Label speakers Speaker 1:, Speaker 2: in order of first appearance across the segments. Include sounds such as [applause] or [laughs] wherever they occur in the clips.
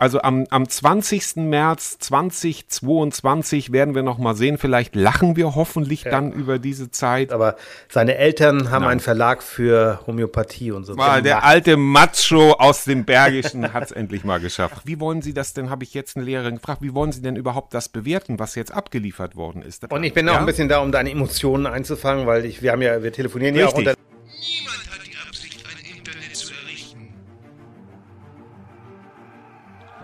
Speaker 1: Also am, am 20. März 2022 werden wir noch mal sehen. Vielleicht lachen wir hoffentlich ja. dann über diese Zeit.
Speaker 2: Aber seine Eltern haben Nein. einen Verlag für Homöopathie und so.
Speaker 1: War der alte Macho aus dem Bergischen hat es [laughs] endlich mal geschafft. Wie wollen Sie das denn, habe ich jetzt eine Lehrerin gefragt, wie wollen Sie denn überhaupt das bewerten, was jetzt abgeliefert worden ist?
Speaker 2: Und ich bin ja? auch ein bisschen da, um deine Emotionen einzufangen, weil ich, wir haben ja, wir telefonieren Richtig. ja auch unter Niemand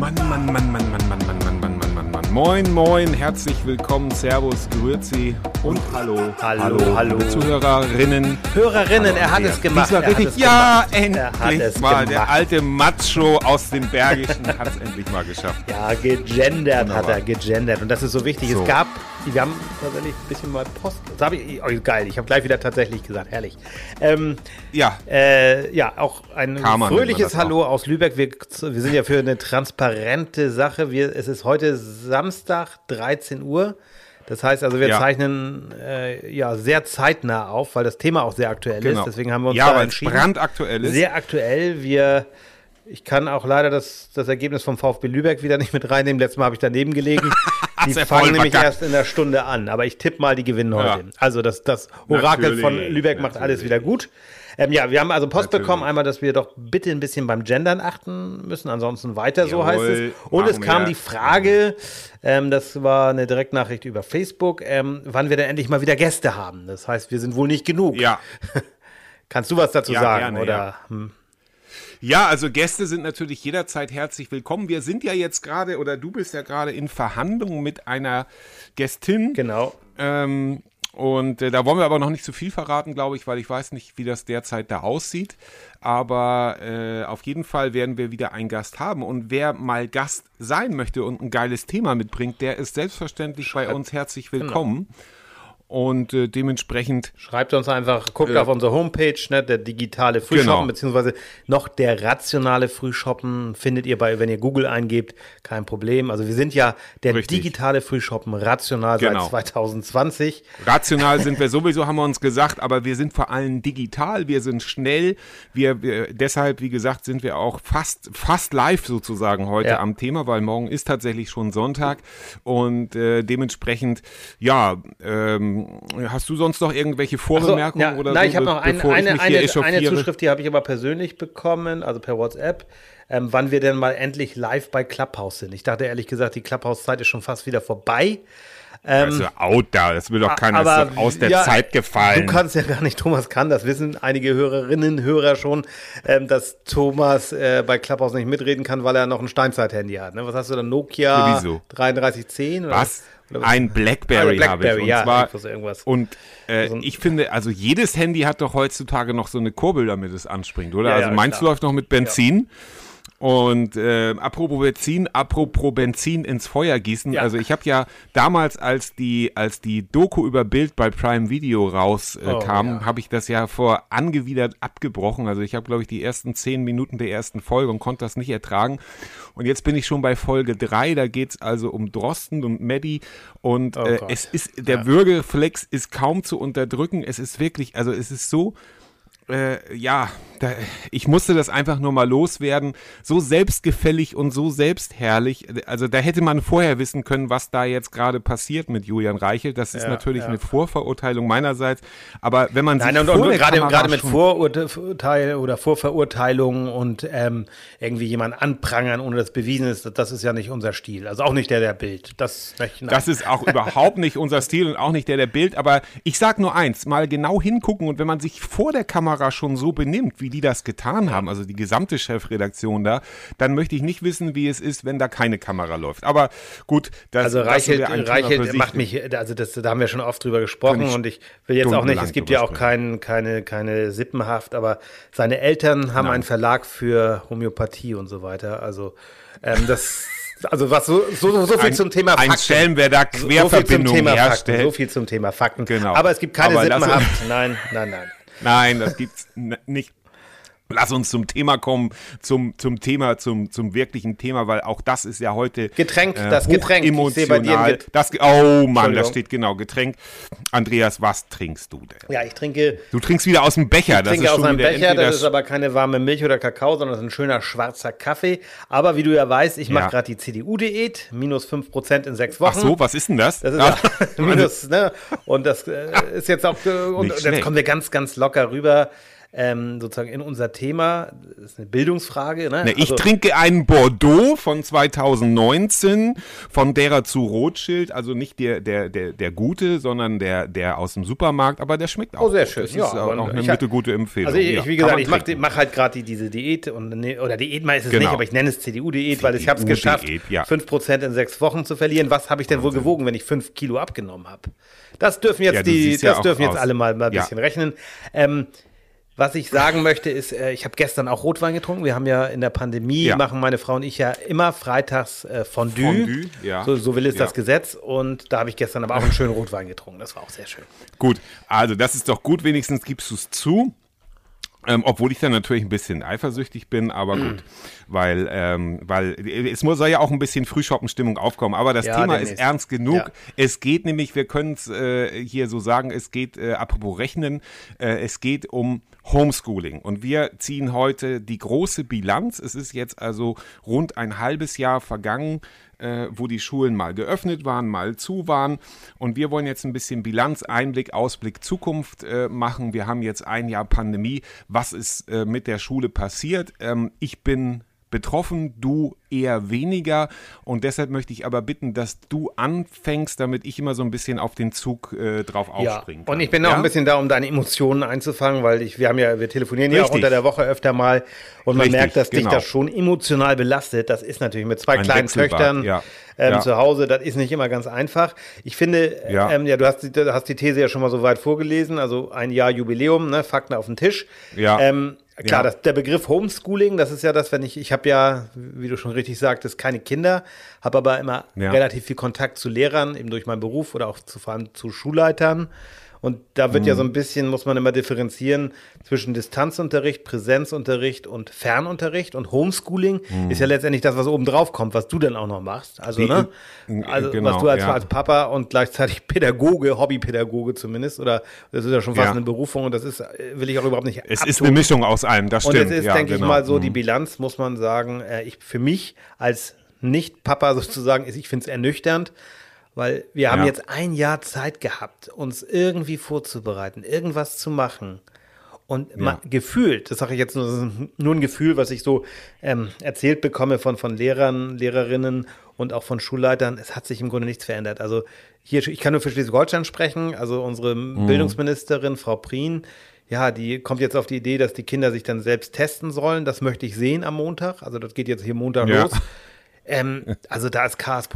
Speaker 1: Mann, Mann, Mann, Mann, Mann, Mann, Mann, Mann, Mann, Mann, Mann, Mann. Moin, moin, herzlich willkommen, Servus, Grüezi und hallo.
Speaker 2: Hallo, hallo. hallo.
Speaker 1: Zuhörerinnen.
Speaker 2: Hörerinnen, er hat es gemacht.
Speaker 1: Er richtig, ja, endlich mal. Gemacht. Der alte Macho aus dem Bergischen hat es endlich mal geschafft.
Speaker 2: Ja, gegendert Wunderbar. hat er, gegendert. Und das ist so wichtig. So. Es gab, wir haben tatsächlich ein bisschen mal Post. Das habe ich, oh, geil, ich habe gleich wieder tatsächlich gesagt, herrlich. Ähm, ja. Äh, ja, auch ein Karmann fröhliches Hallo aus Lübeck. Wir, wir sind ja für eine transparente Sache. Wir, es ist heute Samstag, 13 Uhr. Das heißt also, wir ja. zeichnen äh, ja sehr zeitnah auf, weil das Thema auch sehr aktuell genau. ist. Deswegen haben wir uns
Speaker 1: ja, da entschieden. brandaktuell ist.
Speaker 2: Sehr aktuell. Wir, ich kann auch leider das, das Ergebnis vom VfB Lübeck wieder nicht mit reinnehmen. Letztes Mal habe ich daneben gelegen. [laughs] die fangen nämlich erst in der Stunde an. Aber ich tippe mal, die gewinnen ja. heute. Also das, das Orakel natürlich, von Lübeck macht natürlich. alles wieder gut. Ähm, ja, wir haben also Post Natürlich. bekommen, einmal, dass wir doch bitte ein bisschen beim Gendern achten müssen, ansonsten weiter, Jawohl, so heißt es. Und es kam wir. die Frage, ähm, das war eine Direktnachricht über Facebook, ähm, wann wir denn endlich mal wieder Gäste haben. Das heißt, wir sind wohl nicht genug.
Speaker 1: Ja. [laughs]
Speaker 2: Kannst du was dazu ja, sagen? Gerne, oder? Ja. Hm?
Speaker 1: Ja, also Gäste sind natürlich jederzeit herzlich willkommen. Wir sind ja jetzt gerade, oder du bist ja gerade in Verhandlungen mit einer Gästin.
Speaker 2: Genau.
Speaker 1: Ähm, und äh, da wollen wir aber noch nicht zu viel verraten, glaube ich, weil ich weiß nicht, wie das derzeit da aussieht. Aber äh, auf jeden Fall werden wir wieder einen Gast haben. Und wer mal Gast sein möchte und ein geiles Thema mitbringt, der ist selbstverständlich bei uns herzlich willkommen. Genau. Und äh, dementsprechend.
Speaker 2: Schreibt uns einfach, guckt äh, auf unsere Homepage, ne, der digitale Frühshoppen, genau. beziehungsweise noch der rationale Frühshoppen findet ihr bei, wenn ihr Google eingebt, kein Problem. Also wir sind ja der Richtig. digitale Frühshoppen rational genau. seit 2020.
Speaker 1: Rational sind wir [laughs] sowieso, haben wir uns gesagt, aber wir sind vor allem digital, wir sind schnell. Wir, wir deshalb, wie gesagt, sind wir auch fast, fast live sozusagen heute ja. am Thema, weil morgen ist tatsächlich schon Sonntag. Und äh, dementsprechend, ja, ähm, hast du sonst noch irgendwelche Vorbemerkungen
Speaker 2: so, ja,
Speaker 1: oder
Speaker 2: nein, so? ich habe noch ein, eine, eine, eine Zuschrift, die habe ich aber persönlich bekommen, also per WhatsApp, ähm, wann wir denn mal endlich live bei Clubhouse sind. Ich dachte ehrlich gesagt, die Clubhouse-Zeit ist schon fast wieder vorbei.
Speaker 1: Ähm, also out da, das will doch keiner aber, aus der ja, Zeit gefallen.
Speaker 2: Du kannst ja gar nicht, Thomas kann, das wissen einige Hörerinnen, Hörer schon, ähm, dass Thomas äh, bei Clubhouse nicht mitreden kann, weil er noch ein Steinzeit-Handy hat. Ne? Was hast du da, Nokia
Speaker 1: Sowieso.
Speaker 2: 3310?
Speaker 1: Oder? Was? Ein Blackberry, Blackberry habe ich. Und,
Speaker 2: ja,
Speaker 1: zwar,
Speaker 2: irgendwas.
Speaker 1: und äh, also, ich finde, also jedes Handy hat doch heutzutage noch so eine Kurbel, damit es anspringt, oder? Ja, also meins klar. läuft noch mit Benzin. Ja. Und äh, apropos Benzin, apropos Benzin ins Feuer gießen. Ja. Also ich habe ja damals, als die, als die Doku über Bild bei Prime Video rauskam, äh, oh, ja. habe ich das ja vor angewidert abgebrochen. Also ich habe, glaube ich, die ersten zehn Minuten der ersten Folge und konnte das nicht ertragen. Und jetzt bin ich schon bei Folge drei. Da geht's also um Drosten und Maddie. Und oh, äh, es ist, der ja. Würgeflex ist kaum zu unterdrücken. Es ist wirklich, also es ist so äh, ja, da, ich musste das einfach nur mal loswerden. So selbstgefällig und so selbstherrlich. Also da hätte man vorher wissen können, was da jetzt gerade passiert mit Julian Reichel. Das ist ja, natürlich ja. eine Vorverurteilung meinerseits. Aber wenn man
Speaker 2: Nein, sich und, und gerade, gerade mit Vorurteil oder Vorverurteilungen und ähm, irgendwie jemand anprangern, ohne dass bewiesen ist, das ist ja nicht unser Stil. Also auch nicht der der Bild. Das,
Speaker 1: das ist auch überhaupt nicht unser Stil und auch nicht der der Bild. Aber ich sag nur eins: Mal genau hingucken und wenn man sich vor der Kamera Kamera schon so benimmt, wie die das getan haben, also die gesamte Chefredaktion da, dann möchte ich nicht wissen, wie es ist, wenn da keine Kamera läuft. Aber gut,
Speaker 2: das, also Reichelt, das Reichelt macht mich, also das, da haben wir schon oft drüber gesprochen und ich will jetzt auch nicht, es gibt ja auch kein, keine, keine Sippenhaft, aber seine Eltern haben Nein. einen Verlag für Homöopathie und so weiter. Also ähm, das also was so, so, so viel ein, zum Thema
Speaker 1: Fakten. Ein Stellen, wer da Querverbindungen
Speaker 2: so
Speaker 1: herstellt.
Speaker 2: Fakten, so viel zum Thema Fakten. Genau. Aber es gibt keine Sippenhaft. Nein, nein, nein.
Speaker 1: Nein, das gibt's nicht. Lass uns zum Thema kommen, zum, zum Thema, zum, zum wirklichen Thema, weil auch das ist ja heute
Speaker 2: Getränk, äh, das Getränk.
Speaker 1: Emotional. Das, oh Mann, da steht genau Getränk. Andreas, was trinkst du denn?
Speaker 2: Ja, ich trinke.
Speaker 1: Du trinkst wieder aus dem Becher.
Speaker 2: Ich trinke aus einem Becher. Das ist aber keine warme Milch oder Kakao, sondern das ist ein schöner schwarzer Kaffee. Aber wie du ja weißt, ich mache ja. gerade die CDU-Diät, minus 5% in sechs Wochen. Ach
Speaker 1: so, was ist denn das?
Speaker 2: Das ist ja, [laughs] minus, ne? Und das äh, ist jetzt auch, und jetzt kommen wir ganz, ganz locker rüber ähm, sozusagen in unser Thema. Das ist eine Bildungsfrage. Ne?
Speaker 1: Ne, ich also, trinke einen Bordeaux von 2019 von derer zu Rothschild, also nicht der, der, der, der gute, sondern der, der aus dem Supermarkt, aber der schmeckt auch.
Speaker 2: Oh, sehr schön.
Speaker 1: Das ja, ist auch noch eine mittelgute Empfehlung.
Speaker 2: Also ich, ja, wie gesagt, ich mache mach halt gerade die, diese Diät und ne, oder Diät mal ist es genau. nicht, aber ich nenne es CDU-Diät, CDU weil ich habe es geschafft, ja. 5% in sechs Wochen zu verlieren. Was habe ich denn Wahnsinn. wohl gewogen, wenn ich 5 Kilo abgenommen habe? Das dürfen jetzt ja, die, das dürfen jetzt alle mal, mal ein bisschen rechnen. Ähm, was ich sagen möchte, ist, äh, ich habe gestern auch Rotwein getrunken. Wir haben ja in der Pandemie, ja. machen meine Frau und ich ja immer freitags äh, Fondue. Fondue ja. so, so will es ja. das Gesetz. Und da habe ich gestern aber auch einen schönen Rotwein getrunken. Das war auch sehr schön.
Speaker 1: Gut, also das ist doch gut. Wenigstens gibst du es zu. Ähm, obwohl ich dann natürlich ein bisschen eifersüchtig bin, aber gut, weil, ähm, weil es muss, soll ja auch ein bisschen Frühshoppenstimmung aufkommen, aber das ja, Thema ist ernst genug. Ja. Es geht nämlich, wir können es äh, hier so sagen, es geht, äh, apropos Rechnen, äh, es geht um Homeschooling und wir ziehen heute die große Bilanz. Es ist jetzt also rund ein halbes Jahr vergangen äh, wo die Schulen mal geöffnet waren, mal zu waren. Und wir wollen jetzt ein bisschen Bilanz, Einblick, Ausblick, Zukunft äh, machen. Wir haben jetzt ein Jahr Pandemie. Was ist äh, mit der Schule passiert? Ähm, ich bin betroffen, du eher weniger. Und deshalb möchte ich aber bitten, dass du anfängst, damit ich immer so ein bisschen auf den Zug äh, drauf aufspringen
Speaker 2: kann. Und ich bin ja? auch ein bisschen da, um deine Emotionen einzufangen, weil ich, wir haben ja, wir telefonieren Richtig. ja auch unter der Woche öfter mal und man Richtig, merkt, dass genau. dich das schon emotional belastet. Das ist natürlich mit zwei ein kleinen Töchtern. Ja. Ähm, ja. zu Hause, das ist nicht immer ganz einfach. Ich finde, ja, ähm, ja du, hast, du hast die These ja schon mal so weit vorgelesen, also ein Jahr Jubiläum, ne, Fakten auf den Tisch.
Speaker 1: Ja.
Speaker 2: Ähm, Klar, ja. das, der Begriff Homeschooling, das ist ja das, wenn ich, ich habe ja, wie du schon richtig sagtest, keine Kinder, habe aber immer ja. relativ viel Kontakt zu Lehrern, eben durch meinen Beruf oder auch zu, zu Schulleitern. Und da wird mhm. ja so ein bisschen, muss man immer differenzieren zwischen Distanzunterricht, Präsenzunterricht und Fernunterricht. Und Homeschooling mhm. ist ja letztendlich das, was oben drauf kommt, was du dann auch noch machst. Also, ne? Also, genau, was du als, ja. als, Papa und gleichzeitig [laughs] Pädagoge, Hobbypädagoge zumindest, oder das ist ja schon fast ja. eine Berufung und das ist, will ich auch überhaupt nicht.
Speaker 1: Es abtun. ist eine Mischung aus allem, das stimmt. Und
Speaker 2: es ist, ja, denke genau. ich mal, so mhm. die Bilanz, muss man sagen, äh, ich, für mich als Nicht-Papa [laughs] sozusagen, ist, ich finde es ernüchternd, weil wir haben ja. jetzt ein Jahr Zeit gehabt, uns irgendwie vorzubereiten, irgendwas zu machen. Und ja. gefühlt, das sage ich jetzt nur, nur ein Gefühl, was ich so ähm, erzählt bekomme von, von Lehrern, Lehrerinnen und auch von Schulleitern, es hat sich im Grunde nichts verändert. Also hier, ich kann nur für Schleswig-Holstein sprechen, also unsere mhm. Bildungsministerin, Frau Prien, ja, die kommt jetzt auf die Idee, dass die Kinder sich dann selbst testen sollen. Das möchte ich sehen am Montag. Also das geht jetzt hier Montag ja. los. Ähm, also da ist Chaos,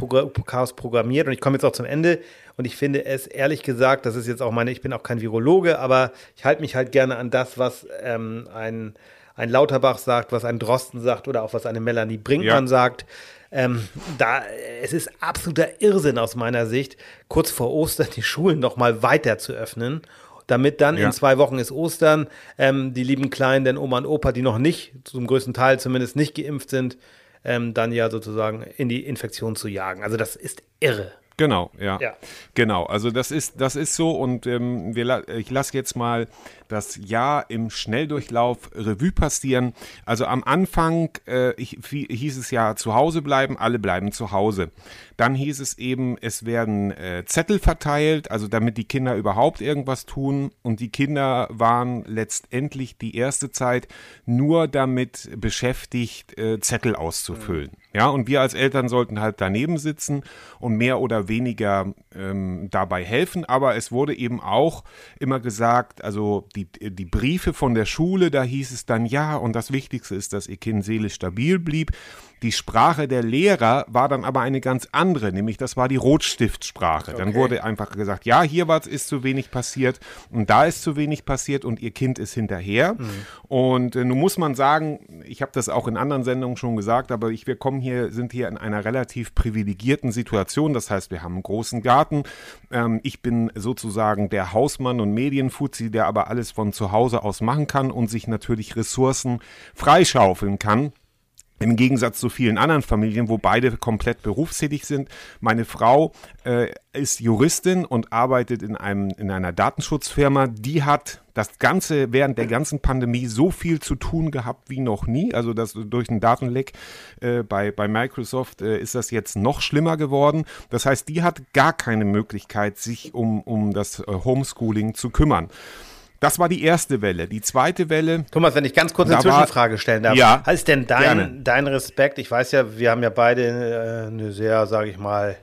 Speaker 2: Chaos, programmiert und ich komme jetzt auch zum Ende und ich finde es ehrlich gesagt, das ist jetzt auch meine, ich bin auch kein Virologe, aber ich halte mich halt gerne an das, was ähm, ein, ein Lauterbach sagt, was ein Drosten sagt oder auch was eine Melanie Brinkmann ja. sagt. Ähm, da, es ist absoluter Irrsinn aus meiner Sicht, kurz vor Ostern die Schulen noch mal weiter zu öffnen damit dann ja. in zwei Wochen ist Ostern, ähm, die lieben Kleinen, denn Oma und Opa, die noch nicht, zum größten Teil zumindest nicht geimpft sind, ähm, dann ja sozusagen in die Infektion zu jagen. Also das ist irre.
Speaker 1: Genau, ja. ja. Genau, also das ist, das ist so und ähm, wir, ich lasse jetzt mal das Jahr im Schnelldurchlauf Revue passieren. Also am Anfang äh, ich, hieß es ja zu Hause bleiben, alle bleiben zu Hause. Dann hieß es eben, es werden äh, Zettel verteilt, also damit die Kinder überhaupt irgendwas tun. Und die Kinder waren letztendlich die erste Zeit nur damit beschäftigt, äh, Zettel auszufüllen. Mhm. Ja, und wir als Eltern sollten halt daneben sitzen und mehr oder oder weniger ähm, dabei helfen. Aber es wurde eben auch immer gesagt, also die, die Briefe von der Schule, da hieß es dann ja, und das Wichtigste ist, dass ihr Kind seelisch stabil blieb. Die Sprache der Lehrer war dann aber eine ganz andere, nämlich das war die Rotstiftsprache. Okay. Dann wurde einfach gesagt, ja, hier was ist zu wenig passiert und da ist zu wenig passiert und ihr Kind ist hinterher. Mhm. Und äh, nun muss man sagen, ich habe das auch in anderen Sendungen schon gesagt, aber ich, wir kommen hier, sind hier in einer relativ privilegierten Situation. Das heißt, wir haben einen großen Garten. Ähm, ich bin sozusagen der Hausmann und Medienfuzzi, der aber alles von zu Hause aus machen kann und sich natürlich Ressourcen freischaufeln kann. Im Gegensatz zu vielen anderen Familien, wo beide komplett berufstätig sind. Meine Frau äh, ist Juristin und arbeitet in, einem, in einer Datenschutzfirma. Die hat das Ganze während der ganzen Pandemie so viel zu tun gehabt wie noch nie. Also das, durch einen Datenleck äh, bei, bei Microsoft äh, ist das jetzt noch schlimmer geworden. Das heißt, die hat gar keine Möglichkeit, sich um, um das äh, Homeschooling zu kümmern. Das war die erste Welle. Die zweite Welle.
Speaker 2: Thomas, wenn ich ganz kurz eine Zwischenfrage stellen darf. Ja. Heißt denn dein, dein Respekt? Ich weiß ja, wir haben ja beide äh, eine sehr, sage ich mal,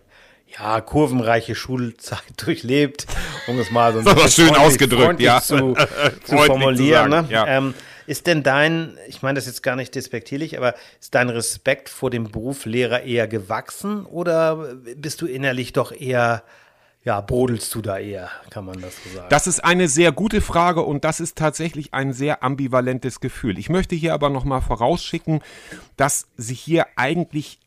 Speaker 2: ja, kurvenreiche Schulzeit [laughs] durchlebt, um es mal so ein
Speaker 1: bisschen schön ausgedrückt, ja.
Speaker 2: zu, [laughs] zu formulieren. Zu ne? ja. ähm, ist denn dein, ich meine das jetzt gar nicht despektierlich, aber ist dein Respekt vor dem Beruf Lehrer eher gewachsen oder bist du innerlich doch eher ja, brodelst du da eher, kann man das so sagen?
Speaker 1: Das ist eine sehr gute Frage und das ist tatsächlich ein sehr ambivalentes Gefühl. Ich möchte hier aber nochmal vorausschicken, dass sich hier eigentlich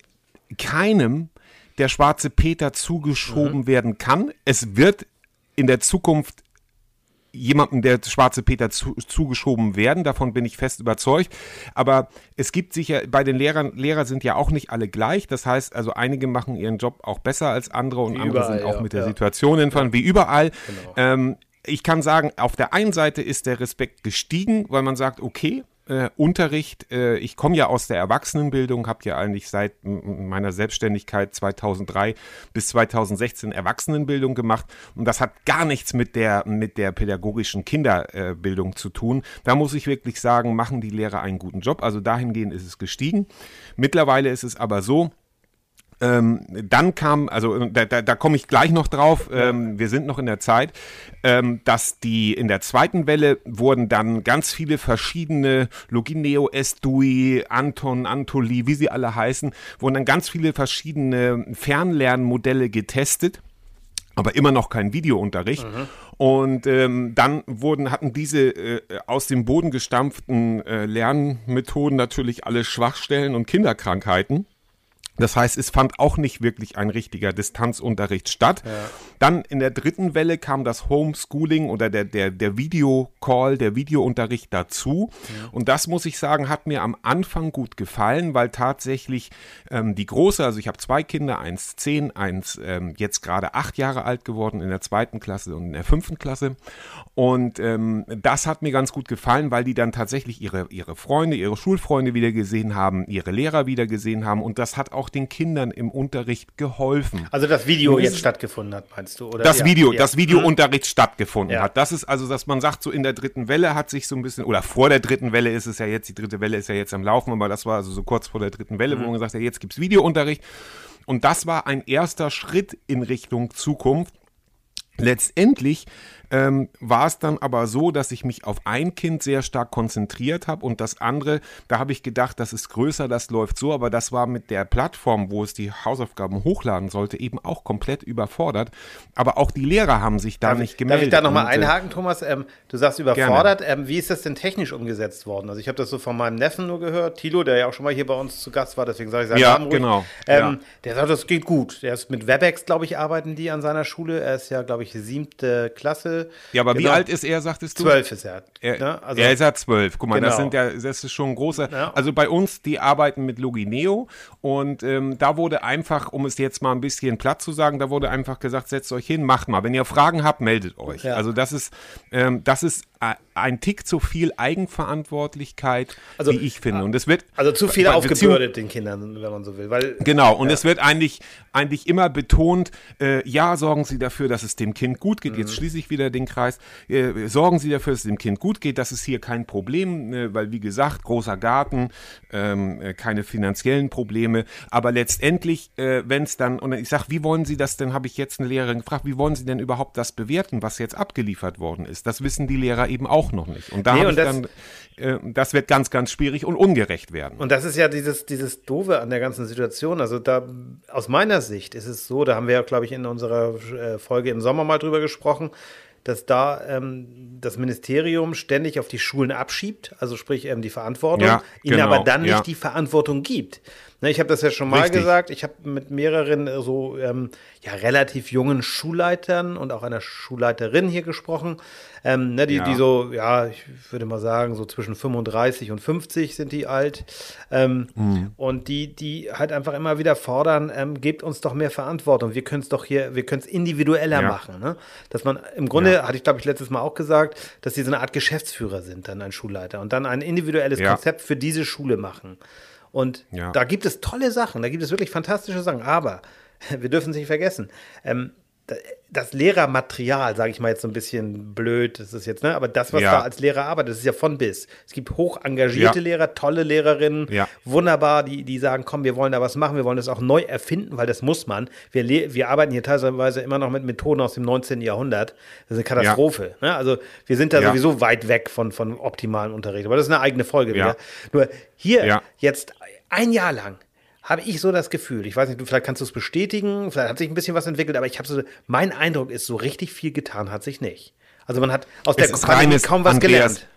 Speaker 1: keinem der schwarze Peter zugeschoben mhm. werden kann. Es wird in der Zukunft jemandem der schwarze Peter zu, zugeschoben werden. Davon bin ich fest überzeugt. Aber es gibt sicher, bei den Lehrern, Lehrer sind ja auch nicht alle gleich. Das heißt, also einige machen ihren Job auch besser als andere und wie andere überall, sind auch ja, mit der ja. Situation hinfahren, ja. wie überall. Genau. Ähm, ich kann sagen, auf der einen Seite ist der Respekt gestiegen, weil man sagt, okay, äh, Unterricht. Äh, ich komme ja aus der Erwachsenenbildung, habe ja eigentlich seit meiner Selbstständigkeit 2003 bis 2016 Erwachsenenbildung gemacht und das hat gar nichts mit der mit der pädagogischen Kinderbildung äh, zu tun. Da muss ich wirklich sagen, machen die Lehrer einen guten Job. Also dahingehend ist es gestiegen. Mittlerweile ist es aber so, ähm, dann kam, also da, da, da komme ich gleich noch drauf, ähm, wir sind noch in der Zeit, ähm, dass die in der zweiten Welle wurden dann ganz viele verschiedene Logineo, Estui, Anton, Antoli, wie sie alle heißen, wurden dann ganz viele verschiedene Fernlernmodelle getestet aber immer noch kein Videounterricht. Mhm. Und ähm, dann wurden, hatten diese äh, aus dem Boden gestampften äh, Lernmethoden natürlich alle Schwachstellen und Kinderkrankheiten. Das heißt, es fand auch nicht wirklich ein richtiger Distanzunterricht statt. Ja. Dann in der dritten Welle kam das Homeschooling oder der, der, der Videocall, der Videounterricht dazu. Ja. Und das muss ich sagen, hat mir am Anfang gut gefallen, weil tatsächlich ähm, die große, also ich habe zwei Kinder, eins zehn, eins ähm, jetzt gerade acht Jahre alt geworden in der zweiten Klasse und in der fünften Klasse. Und ähm, das hat mir ganz gut gefallen, weil die dann tatsächlich ihre, ihre Freunde, ihre Schulfreunde wieder gesehen haben, ihre Lehrer wieder gesehen haben. Und das hat auch den Kindern im Unterricht geholfen.
Speaker 2: Also das Video jetzt stattgefunden hat, meinst du?
Speaker 1: Oder? Das ja, Video, ja. das Videounterricht mhm. stattgefunden ja. hat. Das ist also, dass man sagt, so in der dritten Welle hat sich so ein bisschen, oder vor der dritten Welle ist es ja jetzt, die dritte Welle ist ja jetzt am Laufen, aber das war also so kurz vor der dritten Welle, mhm. wo man gesagt hat, jetzt gibt's Videounterricht. Und das war ein erster Schritt in Richtung Zukunft. Letztendlich ähm, war es dann aber so, dass ich mich auf ein Kind sehr stark konzentriert habe und das andere, da habe ich gedacht, das ist größer, das läuft so, aber das war mit der Plattform, wo es die Hausaufgaben hochladen sollte, eben auch komplett überfordert. Aber auch die Lehrer haben sich da darf nicht gemeldet.
Speaker 2: Darf ich da nochmal äh, einhaken, Thomas? Ähm, du sagst überfordert. Ähm, wie ist das denn technisch umgesetzt worden? Also ich habe das so von meinem Neffen nur gehört, Tilo, der ja auch schon mal hier bei uns zu Gast war, deswegen sage ich seinen
Speaker 1: ja, Namen ruhig. Genau.
Speaker 2: Ähm, ja. Der sagt, das geht gut. Der ist mit WebEx, glaube ich, arbeiten die an seiner Schule. Er ist ja, glaube ich, siebte Klasse.
Speaker 1: Ja, aber genau. wie alt ist er, sagtest du?
Speaker 2: Zwölf ist er.
Speaker 1: Er, ne? also, er ist ja zwölf. Guck mal, genau. das sind ja, das ist schon ein großer. Ja. Also bei uns, die arbeiten mit Logineo und ähm, da wurde einfach, um es jetzt mal ein bisschen platt zu sagen, da wurde einfach gesagt, setzt euch hin, macht mal. Wenn ihr Fragen habt, meldet euch. Ja. Also das ist, ähm, das ist ein Tick zu viel Eigenverantwortlichkeit,
Speaker 2: also,
Speaker 1: wie ich finde. Und es wird
Speaker 2: also zu viel aufgebürdet den Kindern, wenn man so will. Weil,
Speaker 1: genau. Und ja. es wird eigentlich eigentlich immer betont, äh, ja, sorgen Sie dafür, dass es dem Kind gut geht. Mhm. Jetzt schließe ich wieder den Kreis. Äh, sorgen Sie dafür, dass es dem Kind gut geht. Das ist hier kein Problem, äh, weil wie gesagt, großer Garten, ähm, äh, keine finanziellen Probleme. Aber letztendlich, äh, wenn es dann, und ich sage, wie wollen Sie das denn, habe ich jetzt eine Lehrerin gefragt, wie wollen Sie denn überhaupt das bewerten, was jetzt abgeliefert worden ist? Das wissen die Lehrer eben auch noch nicht. Und da nee, habe ich dann äh, das wird ganz, ganz schwierig und ungerecht werden.
Speaker 2: Und das ist ja dieses, dieses Doofe an der ganzen Situation. Also da, aus meiner Sicht ist es so, da haben wir ja, glaube ich, in unserer äh, Folge im Sommer mal drüber gesprochen, dass da ähm, das Ministerium ständig auf die Schulen abschiebt, also sprich ähm, die Verantwortung, ja, ihnen genau, aber dann nicht ja. die Verantwortung gibt. Ne, ich habe das ja schon mal Richtig. gesagt. Ich habe mit mehreren äh, so ähm, ja, relativ jungen Schulleitern und auch einer Schulleiterin hier gesprochen. Ähm, ne, die, ja. die so, ja, ich würde mal sagen, so zwischen 35 und 50 sind die alt. Ähm, mhm. Und die, die halt einfach immer wieder fordern, ähm, gebt uns doch mehr Verantwortung. Wir können es doch hier, wir können es individueller ja. machen. Ne? Dass man im Grunde, ja. hatte ich glaube ich letztes Mal auch gesagt, dass die so eine Art Geschäftsführer sind, dann ein Schulleiter und dann ein individuelles Konzept für diese Schule machen. Und ja. da gibt es tolle Sachen, da gibt es wirklich fantastische Sachen. Aber [laughs] wir dürfen es nicht vergessen. Ähm, das Lehrermaterial, sage ich mal jetzt so ein bisschen blöd, das ist jetzt, ne? Aber das, was ja. da als Lehrer arbeitet, das ist ja von bis. Es gibt hoch engagierte ja. Lehrer, tolle Lehrerinnen, ja. wunderbar, die, die sagen, komm, wir wollen da was machen, wir wollen das auch neu erfinden, weil das muss man. Wir, wir arbeiten hier teilweise immer noch mit Methoden aus dem 19. Jahrhundert. Das ist eine Katastrophe. Ne? Also wir sind da sowieso weit weg von, von optimalen Unterricht. Aber das ist eine eigene Folge wieder. Nur hier jetzt ein Jahr lang habe ich so das Gefühl, ich weiß nicht, vielleicht kannst du es bestätigen, vielleicht hat sich ein bisschen was entwickelt, aber ich habe so, mein Eindruck ist, so richtig viel getan hat sich nicht. Also man hat aus
Speaker 1: es der Pandemie kaum was Andreas, gelernt.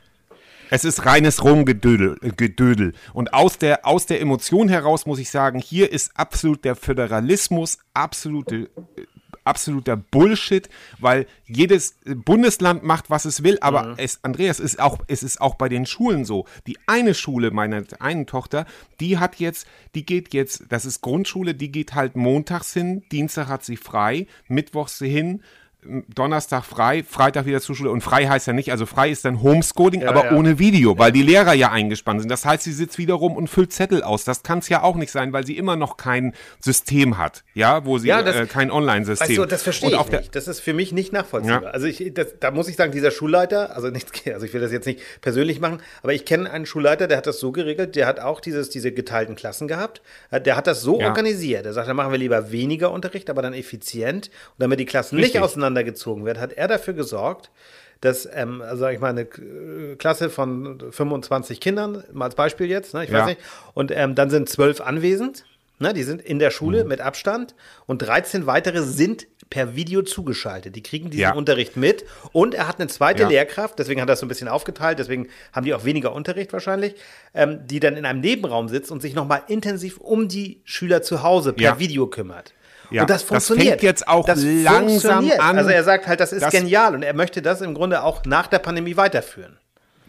Speaker 1: Es ist reines Rumgedödel. Gedödel. Und aus der, aus der Emotion heraus muss ich sagen, hier ist absolut der Föderalismus, absolute absoluter Bullshit, weil jedes Bundesland macht, was es will. Aber mhm. es, Andreas, ist auch, es ist auch bei den Schulen so. Die eine Schule meiner einen Tochter, die hat jetzt, die geht jetzt, das ist Grundschule, die geht halt montags hin, Dienstag hat sie frei, mittwochs hin Donnerstag frei, Freitag wieder zur Schule. Und frei heißt ja nicht, also frei ist dann Homeschooling, ja, aber ja. ohne Video, weil die Lehrer ja eingespannt sind. Das heißt, sie sitzt wiederum und füllt Zettel aus. Das kann es ja auch nicht sein, weil sie immer noch kein System hat, ja, wo sie ja, das, äh, kein Online-System.
Speaker 2: Weißt du, das verstehe ich nicht. Das ist für mich nicht nachvollziehbar. Also ich, das, da muss ich sagen, dieser Schulleiter, also nichts, [laughs] also ich will das jetzt nicht persönlich machen, aber ich kenne einen Schulleiter, der hat das so geregelt, der hat auch dieses, diese geteilten Klassen gehabt. Der hat das so organisiert. Der sagt, da machen wir lieber weniger Unterricht, aber dann effizient und damit die Klassen Richtig. nicht auseinander auseinandergezogen wird, hat er dafür gesorgt, dass, ähm, also ich mal, eine Klasse von 25 Kindern, mal als Beispiel jetzt, ne, ich ja. weiß nicht, und ähm, dann sind zwölf anwesend, ne, die sind in der Schule mhm. mit Abstand und 13 weitere sind per Video zugeschaltet. Die kriegen diesen ja. Unterricht mit und er hat eine zweite ja. Lehrkraft, deswegen hat er das so ein bisschen aufgeteilt, deswegen haben die auch weniger Unterricht wahrscheinlich, ähm, die dann in einem Nebenraum sitzt und sich nochmal intensiv um die Schüler zu Hause per Video kümmert.
Speaker 1: Ja, und das funktioniert. Das fängt jetzt auch das langsam an.
Speaker 2: Also er sagt halt, das ist das genial und er möchte das im Grunde auch nach der Pandemie weiterführen.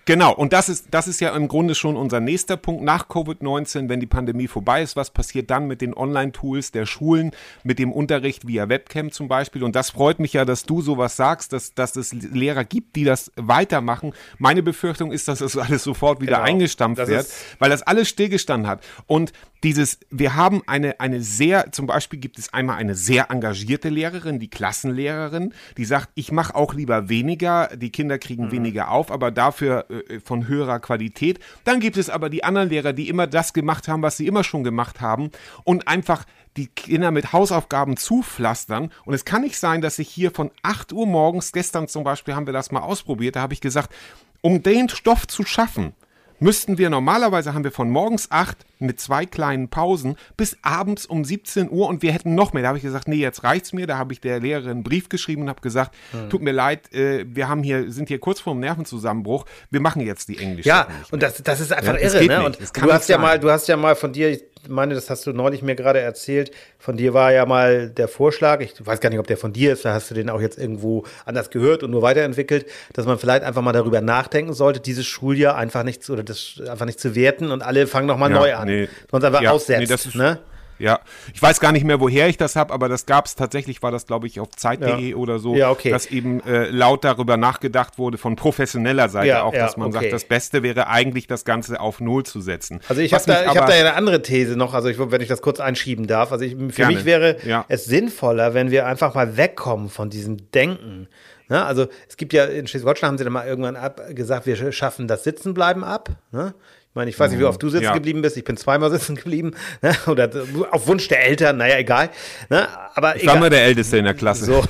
Speaker 1: Genau, und das ist, das ist ja im Grunde schon unser nächster Punkt nach Covid-19, wenn die Pandemie vorbei ist, was passiert dann mit den Online-Tools der Schulen, mit dem Unterricht via Webcam zum Beispiel. Und das freut mich ja, dass du sowas sagst, dass, dass es Lehrer gibt, die das weitermachen. Meine Befürchtung ist, dass das [laughs] alles sofort wieder genau, eingestampft wird, weil das alles stillgestanden hat. Und dieses, wir haben eine, eine sehr, zum Beispiel gibt es einmal eine sehr engagierte Lehrerin, die Klassenlehrerin, die sagt, ich mache auch lieber weniger, die Kinder kriegen mhm. weniger auf, aber dafür äh, von höherer Qualität. Dann gibt es aber die anderen Lehrer, die immer das gemacht haben, was sie immer schon gemacht haben und einfach die Kinder mit Hausaufgaben zupflastern. Und es kann nicht sein, dass ich hier von 8 Uhr morgens, gestern zum Beispiel haben wir das mal ausprobiert, da habe ich gesagt, um den Stoff zu schaffen, müssten wir normalerweise haben wir von morgens 8 mit zwei kleinen Pausen bis abends um 17 Uhr und wir hätten noch mehr. Da habe ich gesagt, nee, jetzt reicht's mir. Da habe ich der Lehrerin einen Brief geschrieben und habe gesagt, hm. tut mir leid, äh, wir haben hier sind hier kurz vor dem Nervenzusammenbruch. Wir machen jetzt die Englische.
Speaker 2: Ja, und das, das ist einfach ja, irre, ne? Und du hast ja mal, du hast ja mal von dir, meine, das hast du neulich mir gerade erzählt. Von dir war ja mal der Vorschlag, ich weiß gar nicht, ob der von dir ist, da hast du den auch jetzt irgendwo anders gehört und nur weiterentwickelt, dass man vielleicht einfach mal darüber nachdenken sollte, dieses Schuljahr einfach nicht zu, oder das einfach nicht zu werten und alle fangen nochmal ja, neu an. Nee. Man einfach ja, aussetzt, nee, das ist, ne?
Speaker 1: Ja. Ich weiß gar nicht mehr, woher ich das habe, aber das gab es tatsächlich, war das, glaube ich, auf Zeit.de ja. oder so,
Speaker 2: ja, okay.
Speaker 1: dass eben äh, laut darüber nachgedacht wurde, von professioneller Seite ja, auch, dass man okay. sagt, das Beste wäre eigentlich, das Ganze auf Null zu setzen.
Speaker 2: Also ich habe da, hab da ja eine andere These noch, also ich, wenn ich das kurz einschieben darf. Also ich, für Gerne. mich wäre es sinnvoller, wenn wir einfach mal wegkommen von diesem Denken. Ne? Also es gibt ja, in Schleswig-Holstein haben sie dann mal irgendwann ab, gesagt, wir schaffen das Sitzenbleiben ab. Ne? Ich meine, ich weiß nicht, wie oft du sitzen ja. geblieben bist. Ich bin zweimal [laughs] sitzen geblieben. Ne? Oder auf Wunsch der Eltern, naja, egal. Ne? Aber
Speaker 1: ich war mal der Älteste in der Klasse.
Speaker 2: So,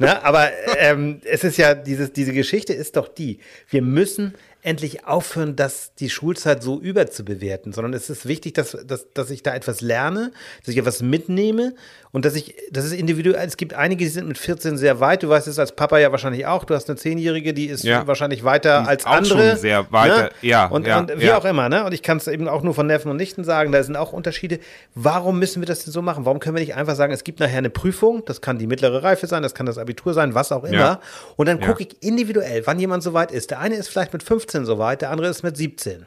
Speaker 2: ne? Aber ähm, es ist ja, dieses, diese Geschichte ist doch die. Wir müssen endlich aufhören, das, die Schulzeit so überzubewerten, sondern es ist wichtig, dass, dass, dass ich da etwas lerne, dass ich etwas mitnehme und dass ich, das ist individuell. Es gibt einige, die sind mit 14 sehr weit. Du weißt es als Papa ja wahrscheinlich auch. Du hast eine Zehnjährige, die ist ja. wahrscheinlich weiter als auch andere. Schon
Speaker 1: sehr weiter, ne? ja.
Speaker 2: Und,
Speaker 1: ja,
Speaker 2: und wie ja. auch immer, ne? Und ich kann es eben auch nur von Neffen und Nichten sagen, da sind auch Unterschiede. Warum müssen wir das denn so machen? Warum können wir nicht einfach sagen, es gibt nachher eine Prüfung, das kann die mittlere Reife sein, das kann das Abitur sein, was auch immer. Ja. Und dann gucke ich individuell, wann jemand so weit ist. Der eine ist vielleicht mit 15 so weit, der andere ist mit 17.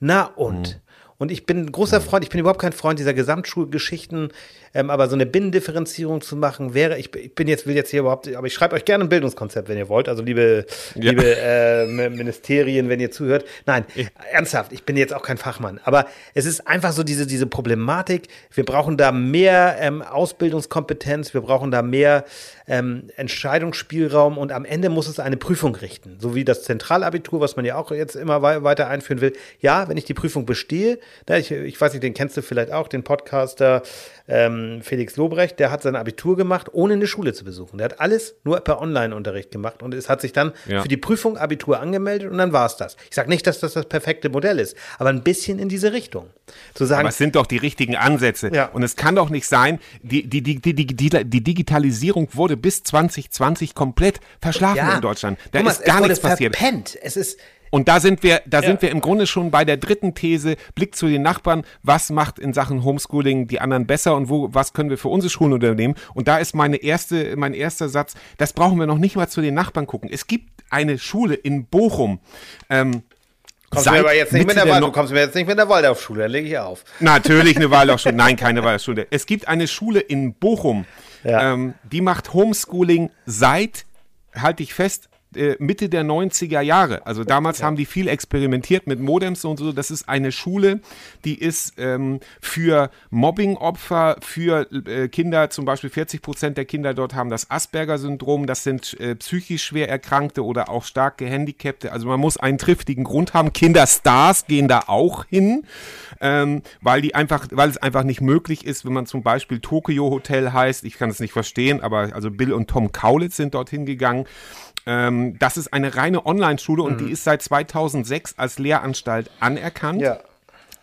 Speaker 2: Na und? Mhm. Und ich bin ein großer Freund, ich bin überhaupt kein Freund dieser Gesamtschulgeschichten. Ähm, aber so eine Binnendifferenzierung zu machen, wäre, ich, ich, bin jetzt, will jetzt hier überhaupt, aber ich schreibe euch gerne ein Bildungskonzept, wenn ihr wollt. Also liebe, ja. liebe äh, Ministerien, wenn ihr zuhört. Nein, ich. ernsthaft, ich bin jetzt auch kein Fachmann. Aber es ist einfach so diese, diese Problematik. Wir brauchen da mehr ähm, Ausbildungskompetenz, wir brauchen da mehr ähm, Entscheidungsspielraum und am Ende muss es eine Prüfung richten. So wie das Zentralabitur, was man ja auch jetzt immer weiter einführen will. Ja, wenn ich die Prüfung bestehe, na, ich, ich weiß nicht, den kennst du vielleicht auch, den Podcaster ähm, Felix Lobrecht, der hat sein Abitur gemacht, ohne eine Schule zu besuchen. Der hat alles nur per Online-Unterricht gemacht und es hat sich dann ja. für die Prüfung Abitur angemeldet und dann war es das. Ich sage nicht, dass das das perfekte Modell ist, aber ein bisschen in diese Richtung. Zu sagen, aber
Speaker 1: es sind doch die richtigen Ansätze. Ja. Und es kann doch nicht sein, die, die, die, die, die, die Digitalisierung wurde bis 2020 komplett verschlafen ja. in Deutschland. Da Thomas, ist gar nichts passiert.
Speaker 2: Verpennt. Es ist
Speaker 1: und da sind wir, da ja. sind wir im Grunde schon bei der dritten These, Blick zu den Nachbarn, was macht in Sachen Homeschooling die anderen besser und wo, was können wir für unsere Schulen unternehmen? Und da ist meine erste, mein erster Satz, das brauchen wir noch nicht mal zu den Nachbarn gucken. Es gibt eine Schule in Bochum, ähm,
Speaker 2: Kommst mir aber jetzt nicht mit der, der du kommst mir jetzt nicht mit der Waldorfschule, da lege ich auf.
Speaker 1: Natürlich eine [laughs] Waldorfschule. Nein, keine Waldorfschule. Es gibt eine Schule in Bochum, ja. ähm, die macht Homeschooling seit, halte ich fest, äh, Mitte der 90er Jahre. Also damals ja. haben die viel experimentiert mit Modems und so. Das ist eine Schule, die ist ähm, für Mobbing-Opfer, für äh, Kinder, zum Beispiel 40 Prozent der Kinder dort haben das Asperger-Syndrom. Das sind äh, psychisch schwer Erkrankte oder auch stark Gehandicapte. Also man muss einen triftigen Grund haben. Kinderstars gehen da auch hin, ähm, weil die einfach, weil es einfach nicht möglich ist, wenn man zum Beispiel Tokyo Hotel heißt. Ich kann es nicht verstehen, aber also Bill und Tom Kaulitz sind dorthin gegangen. Ähm, das ist eine reine Online-Schule und mhm. die ist seit 2006 als Lehranstalt anerkannt. Ja.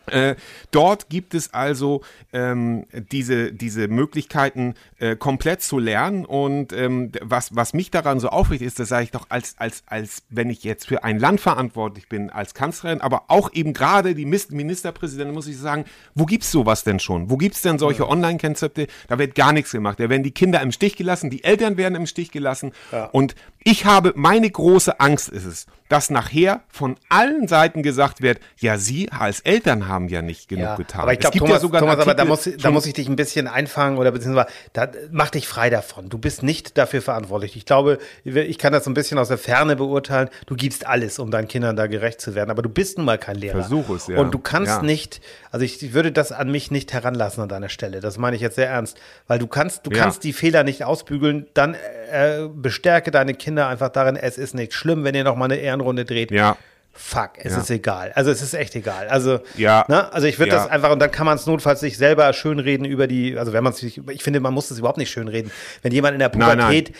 Speaker 1: Äh, dort gibt es also ähm, diese, diese Möglichkeiten, äh, komplett zu lernen. Und ähm, was, was mich daran so aufregt, ist, das sage ich doch, als, als, als wenn ich jetzt für ein Land verantwortlich bin, als Kanzlerin, aber auch eben gerade die Ministerpräsidentin, muss ich sagen, wo gibt's sowas denn schon? Wo gibt's denn solche ja. Online-Konzepte? Da wird gar nichts gemacht. Da werden die Kinder im Stich gelassen, die Eltern werden im Stich gelassen. Ja. Und ich habe, meine große Angst ist es, dass nachher von allen Seiten gesagt wird, ja, Sie als Eltern haben ja nicht genug ja, getan.
Speaker 2: Aber ich glaube, Thomas, ja Thomas aber da muss, da muss ich dich ein bisschen einfangen oder beziehungsweise, da, mach dich frei davon. Du bist nicht dafür verantwortlich. Ich glaube, ich kann das so ein bisschen aus der Ferne beurteilen. Du gibst alles, um deinen Kindern da gerecht zu werden, aber du bist nun mal kein Lehrer.
Speaker 1: Versuch es, ja.
Speaker 2: Und du kannst ja. nicht, also ich würde das an mich nicht heranlassen an deiner Stelle. Das meine ich jetzt sehr ernst, weil du kannst, du kannst die Fehler nicht ausbügeln. Dann äh, bestärke deine Kinder einfach darin, es ist nicht schlimm, wenn ihr noch mal eine Ehrenrunde dreht.
Speaker 1: Ja
Speaker 2: fuck, es ja. ist egal. Also es ist echt egal. Also, ja. ne? also ich würde ja. das einfach, und dann kann man es notfalls sich selber schönreden über die, also wenn man es, ich finde, man muss es überhaupt nicht schönreden. Wenn jemand in der Pubertät nein, nein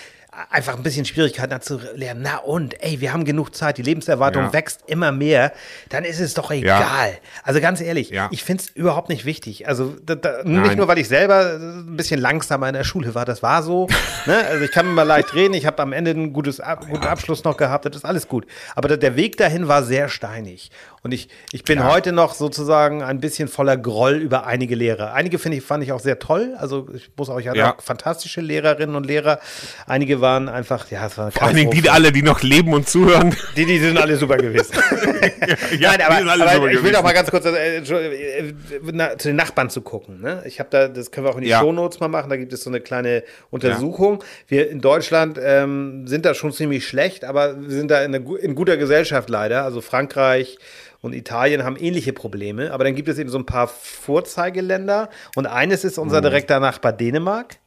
Speaker 2: einfach ein bisschen Schwierigkeiten hat zu lernen. Na und, ey, wir haben genug Zeit, die Lebenserwartung ja. wächst immer mehr, dann ist es doch egal. Ja. Also ganz ehrlich, ja. ich finde es überhaupt nicht wichtig. Also da, da, nicht nur, weil ich selber ein bisschen langsamer in der Schule war, das war so. [laughs] ne? Also ich kann mal leicht reden, ich habe am Ende einen gutes, guten Abschluss noch gehabt, das ist alles gut. Aber der Weg dahin war sehr steinig. Und ich, ich bin ja. heute noch sozusagen ein bisschen voller Groll über einige Lehrer. Einige finde ich, fand ich auch sehr toll. Also ich muss auch, ich hatte ja. auch fantastische Lehrerinnen und Lehrer. Einige waren einfach, ja, es war
Speaker 1: Vor allen Dingen die alle, die noch leben und zuhören.
Speaker 2: Die, die sind alle super gewesen. [laughs] ja, Nein, aber, aber ich will doch mal ganz kurz äh, äh, na, zu den Nachbarn zu gucken. Ne? Ich habe da, das können wir auch in die ja. Shownotes mal machen, da gibt es so eine kleine Untersuchung. Ja. Wir in Deutschland ähm, sind da schon ziemlich schlecht, aber wir sind da in, eine, in guter Gesellschaft leider. Also Frankreich, und Italien haben ähnliche Probleme. Aber dann gibt es eben so ein paar Vorzeigeländer. Und eines ist unser mhm. direkter Nachbar Dänemark.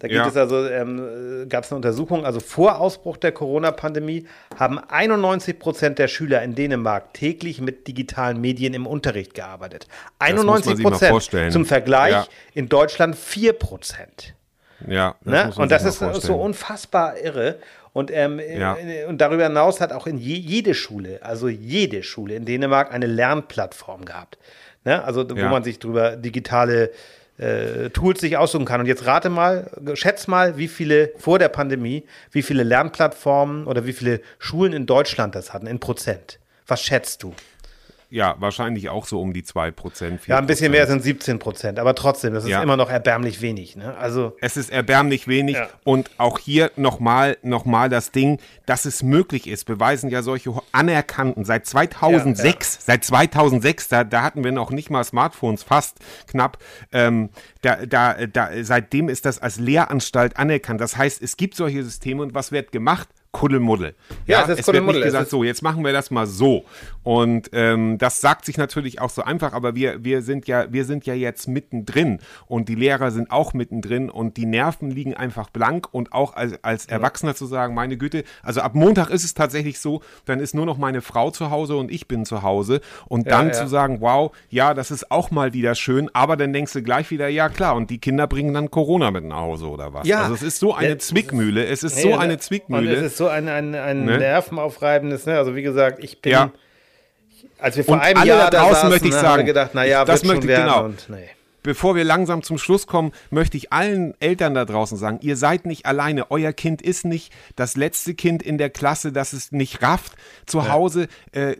Speaker 2: Da gibt ja. es also, ähm, gab es eine Untersuchung, also vor Ausbruch der Corona-Pandemie haben 91 Prozent der Schüler in Dänemark täglich mit digitalen Medien im Unterricht gearbeitet. 91 Prozent. Zum Vergleich ja. in Deutschland 4 Prozent.
Speaker 1: Ja,
Speaker 2: das ne? Und das ist so unfassbar irre. Und, ähm, ja. und darüber hinaus hat auch in je, jede Schule, also jede Schule in Dänemark eine Lernplattform gehabt. Ne? Also wo ja. man sich drüber digitale äh, Tools sich aussuchen kann. Und jetzt rate mal, schätz mal, wie viele vor der Pandemie, wie viele Lernplattformen oder wie viele Schulen in Deutschland das hatten in Prozent. Was schätzt du?
Speaker 1: Ja, wahrscheinlich auch so um die 2%.
Speaker 2: Ja, ein bisschen mehr sind 17 Prozent, aber trotzdem, das ist ja. immer noch erbärmlich wenig. Ne? Also,
Speaker 1: es ist erbärmlich wenig ja. und auch hier nochmal noch mal das Ding, dass es möglich ist, beweisen ja solche anerkannten, seit 2006, ja, seit 2006, da, da hatten wir noch nicht mal Smartphones, fast knapp, ähm, da, da, da, seitdem ist das als Lehranstalt anerkannt. Das heißt, es gibt solche Systeme und was wird gemacht? Kuddelmuddel. Ja, ja es ist es Kuddelmuddel. Wird nicht gesagt, so, jetzt machen wir das mal so. Und ähm, das sagt sich natürlich auch so einfach, aber wir, wir sind ja, wir sind ja jetzt mittendrin und die Lehrer sind auch mittendrin und die Nerven liegen einfach blank und auch als, als Erwachsener zu sagen, meine Güte, also ab Montag ist es tatsächlich so, dann ist nur noch meine Frau zu Hause und ich bin zu Hause und dann ja, ja. zu sagen, wow, ja, das ist auch mal wieder schön, aber dann denkst du gleich wieder, ja klar, und die Kinder bringen dann Corona mit nach Hause oder was. Ja. Also es ist so eine Zwickmühle, es ist so eine Zwickmühle
Speaker 2: so ein, ein, ein ne? nervenaufreibendes, ne? Also wie gesagt, ich bin, ja. Als wir vor und einem Jahr
Speaker 1: da draußen da saßen, möchte ich sagen,
Speaker 2: gedacht, naja,
Speaker 1: das möchte ich, genau. Und, nee bevor wir langsam zum Schluss kommen, möchte ich allen Eltern da draußen sagen, ihr seid nicht alleine. Euer Kind ist nicht das letzte Kind in der Klasse, das es nicht rafft. Zu ja. Hause äh,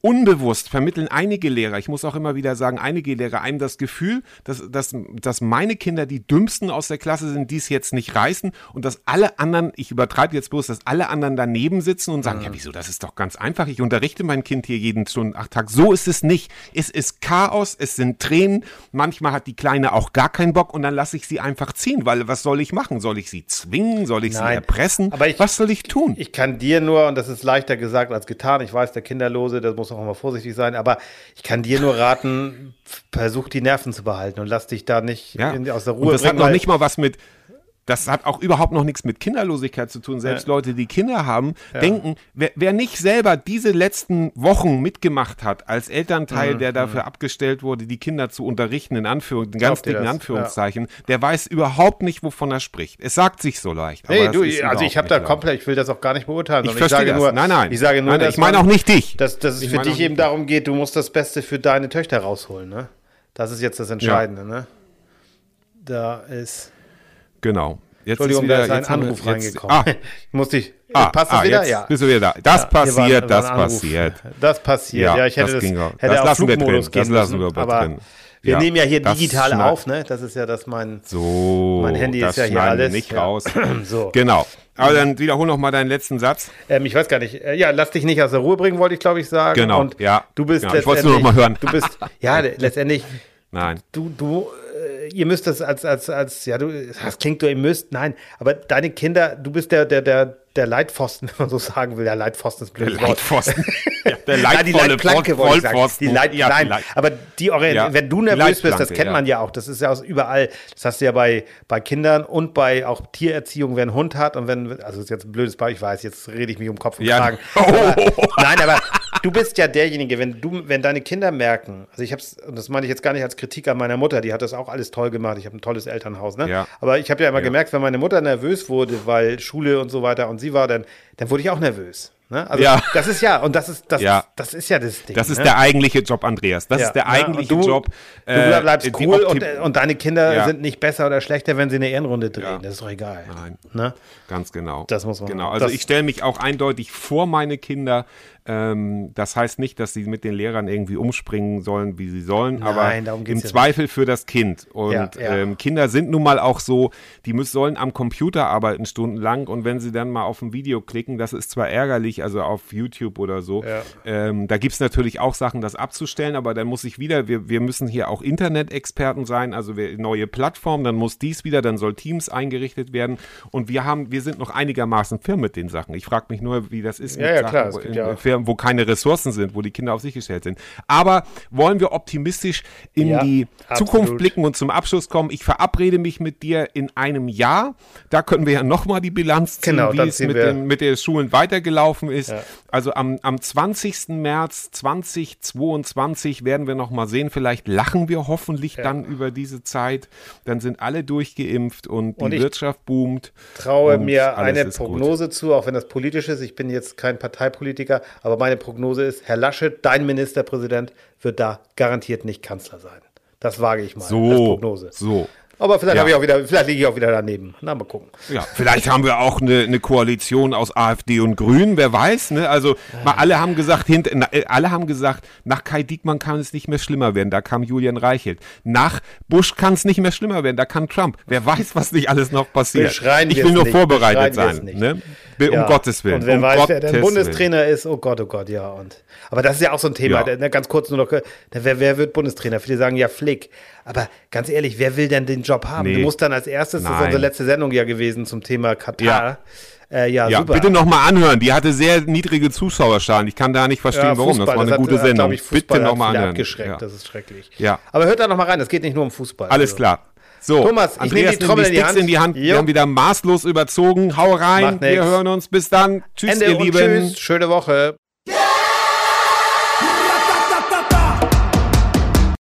Speaker 1: unbewusst vermitteln einige Lehrer, ich muss auch immer wieder sagen, einige Lehrer einem das Gefühl, dass, dass, dass meine Kinder die dümmsten aus der Klasse sind, die es jetzt nicht reißen und dass alle anderen, ich übertreibe jetzt bloß, dass alle anderen daneben sitzen und sagen, mhm. ja wieso, das ist doch ganz einfach, ich unterrichte mein Kind hier jeden Stunden, acht Tag. So ist es nicht. Es ist Chaos, es sind Tränen, manchmal manchmal hat die Kleine auch gar keinen Bock und dann lasse ich sie einfach ziehen, weil was soll ich machen? Soll ich sie zwingen? Soll ich Nein, sie erpressen?
Speaker 2: Aber ich, was soll ich tun? Ich kann dir nur, und das ist leichter gesagt als getan, ich weiß, der Kinderlose, das muss auch immer vorsichtig sein, aber ich kann dir nur raten, [laughs] versuch die Nerven zu behalten und lass dich da nicht
Speaker 1: ja. in, aus der Ruhe und das bringen. Das hat noch nicht mal was mit das hat auch überhaupt noch nichts mit Kinderlosigkeit zu tun. Selbst ja. Leute, die Kinder haben, ja. denken, wer, wer, nicht selber diese letzten Wochen mitgemacht hat, als Elternteil, mhm. der dafür mhm. abgestellt wurde, die Kinder zu unterrichten, in Anführung, in ganz dicken Anführungszeichen, ja. der weiß überhaupt nicht, wovon er spricht. Es sagt sich so leicht.
Speaker 2: Nee, du, also ich habe da komplett, ich will das auch gar nicht beurteilen.
Speaker 1: Ich, ich sage das.
Speaker 2: nur,
Speaker 1: nein, nein.
Speaker 2: Ich sage nur,
Speaker 1: nein, ich meine auch nicht dich.
Speaker 2: Dass, dass es ich für dich eben darum geht, du musst das Beste für deine Töchter rausholen. Ne? Das ist jetzt das Entscheidende. Ne? Da ist.
Speaker 1: Genau.
Speaker 2: Jetzt Entschuldigung, ist wieder, da ist ein Anruf reingekommen. Ah. Musste [laughs] ich.
Speaker 1: Ah, passt das ah, wieder? ja. Bist du wieder da? Das ja, passiert, waren, das passiert.
Speaker 2: Das passiert. Ja, ja ich hätte das, das, hätte das lassen wir drin.
Speaker 1: Das lassen wir aber drin.
Speaker 2: Wir ja, nehmen ja hier digital auf, ne? Das ist ja das mein.
Speaker 1: So.
Speaker 2: Mein Handy ist ja hier alles.
Speaker 1: nicht raus. [clears throat] so. Genau. Aber dann wiederhol noch mal deinen letzten Satz.
Speaker 2: Ähm, ich weiß gar nicht. Äh, ja, lass dich nicht aus der Ruhe bringen, wollte ich glaube ich sagen.
Speaker 1: Genau. Und ja.
Speaker 2: Du bist
Speaker 1: genau. Ich wollte nur noch mal hören.
Speaker 2: Du bist [laughs] ja letztendlich.
Speaker 1: Nein.
Speaker 2: Du du ihr müsst das als, als, als, ja, du, das klingt so, ihr müsst, nein, aber deine Kinder, du bist der, der, der, der Leitpfosten, [laughs] wenn man so sagen will. Der Leitpfosten ist blöd.
Speaker 1: Der Leitpfosten. [laughs]
Speaker 2: ja, der Leitvolle, die Leitplanke, wollte ich sagen. Die Leit, ja, nein, Leit aber die ja, wenn du nervös bist, das kennt man ja auch. Das ist ja aus überall. Das hast du ja bei, bei Kindern und bei auch Tiererziehung, wenn ein Hund hat und wenn, also das ist jetzt ein blödes Beispiel, ich weiß, jetzt rede ich mich um Kopf und Kragen. [laughs] Aber, nein, aber du bist ja derjenige, wenn du, wenn deine Kinder merken, also ich hab's, und das meine ich jetzt gar nicht als Kritik an meiner Mutter, die hat das auch alles toll gemacht. Ich habe ein tolles Elternhaus, ne? Ja. Aber ich habe ja immer gemerkt, wenn meine Mutter nervös wurde, weil Schule und so weiter und sie war, dann, dann wurde ich auch nervös. Ne? Also ja. das ist ja, und das ist das, ja. das ist ja das Ding.
Speaker 1: Das ist ne? der eigentliche Job, Andreas. Das ja. ist der eigentliche du, Job.
Speaker 2: Äh, du bleibst cool und, und, deine Kinder ja. sind nicht besser oder schlechter, wenn sie eine Ehrenrunde drehen. Das ist doch egal.
Speaker 1: Nein. Ne? Ganz genau.
Speaker 2: Das muss man.
Speaker 1: Genau. Also ich stelle mich auch eindeutig vor meine Kinder. Ähm, das heißt nicht, dass sie mit den Lehrern irgendwie umspringen sollen, wie sie sollen, Nein, aber im ja Zweifel nicht. für das Kind. Und ja, ja. Ähm, Kinder sind nun mal auch so, die müssen, sollen am Computer arbeiten stundenlang und wenn sie dann mal auf ein Video klicken, das ist zwar ärgerlich, also auf YouTube oder so, ähm, da gibt es natürlich auch Sachen, das abzustellen, aber dann muss ich wieder, wir, wir müssen hier auch Internet-Experten sein, also wir, neue Plattformen, dann muss dies wieder, dann soll Teams eingerichtet werden und wir haben, wir sind noch einigermaßen firm mit den Sachen. Ich frage mich nur, wie das ist
Speaker 2: ja, mit ja, Sachen, klar, es
Speaker 1: gibt ja Firmen, wo keine Ressourcen sind, wo die Kinder auf sich gestellt sind. Aber wollen wir optimistisch in ja, die absolut. Zukunft blicken und zum Abschluss kommen? Ich verabrede mich mit dir in einem Jahr. Da können wir ja nochmal die Bilanz ziehen, genau, wie es mit den, mit den Schulen weitergelaufen ist. Ja. Also am, am 20. März 2022 werden wir nochmal sehen. Vielleicht lachen wir hoffentlich ja. dann über diese Zeit. Dann sind alle durchgeimpft und die und Wirtschaft boomt.
Speaker 2: Traue mir eine Prognose gut. zu, auch wenn das politisch ist. Ich bin jetzt kein Parteipolitiker, aber meine Prognose ist, Herr Laschet, dein Ministerpräsident, wird da garantiert nicht Kanzler sein. Das wage ich mal
Speaker 1: so, als Prognose. So.
Speaker 2: Aber vielleicht, ja. ich auch wieder, vielleicht liege ich auch wieder daneben. Na, mal gucken.
Speaker 1: Ja, vielleicht haben wir auch eine, eine Koalition aus AfD und Grünen, wer weiß. Ne? Also mal alle haben gesagt, hint, äh, alle haben gesagt, nach Kai Diekmann kann es nicht mehr schlimmer werden. Da kam Julian Reichelt. Nach Bush kann es nicht mehr schlimmer werden. Da kann Trump. Wer weiß, was nicht alles noch passiert. ich will nur nicht, vorbereitet sein. Ne? Um ja. Gottes Willen.
Speaker 2: Und wer
Speaker 1: um
Speaker 2: weiß, Gottes wer der Bundestrainer Willen. ist, oh Gott, oh Gott, ja. Und, aber das ist ja auch so ein Thema, ja. ganz kurz nur noch, wer, wer wird Bundestrainer? Viele sagen ja Flick. Aber ganz ehrlich, wer will denn den Job haben? Nee. Du musst dann als erstes, Nein. das ist unsere letzte Sendung ja gewesen zum Thema Katar.
Speaker 1: Ja. Äh, ja, ja bitte nochmal anhören. Die hatte sehr niedrige Zuschauerzahlen. Ich kann da nicht verstehen, ja, warum. Das war eine das gute hat, Sendung.
Speaker 2: Ich, bitte nochmal anhören. Abgeschreckt. Ja. Das ist schrecklich. Ja. Aber hört da nochmal rein. Es geht nicht nur um Fußball.
Speaker 1: Alles also. klar. So,
Speaker 2: Thomas, ich nehme die Trommel in die Hand.
Speaker 1: In die Hand. Wir haben wieder maßlos überzogen. Hau rein. Wir hören uns. Bis dann.
Speaker 2: Tschüss, Ende ihr Lieben. Tschüss. Schöne Woche.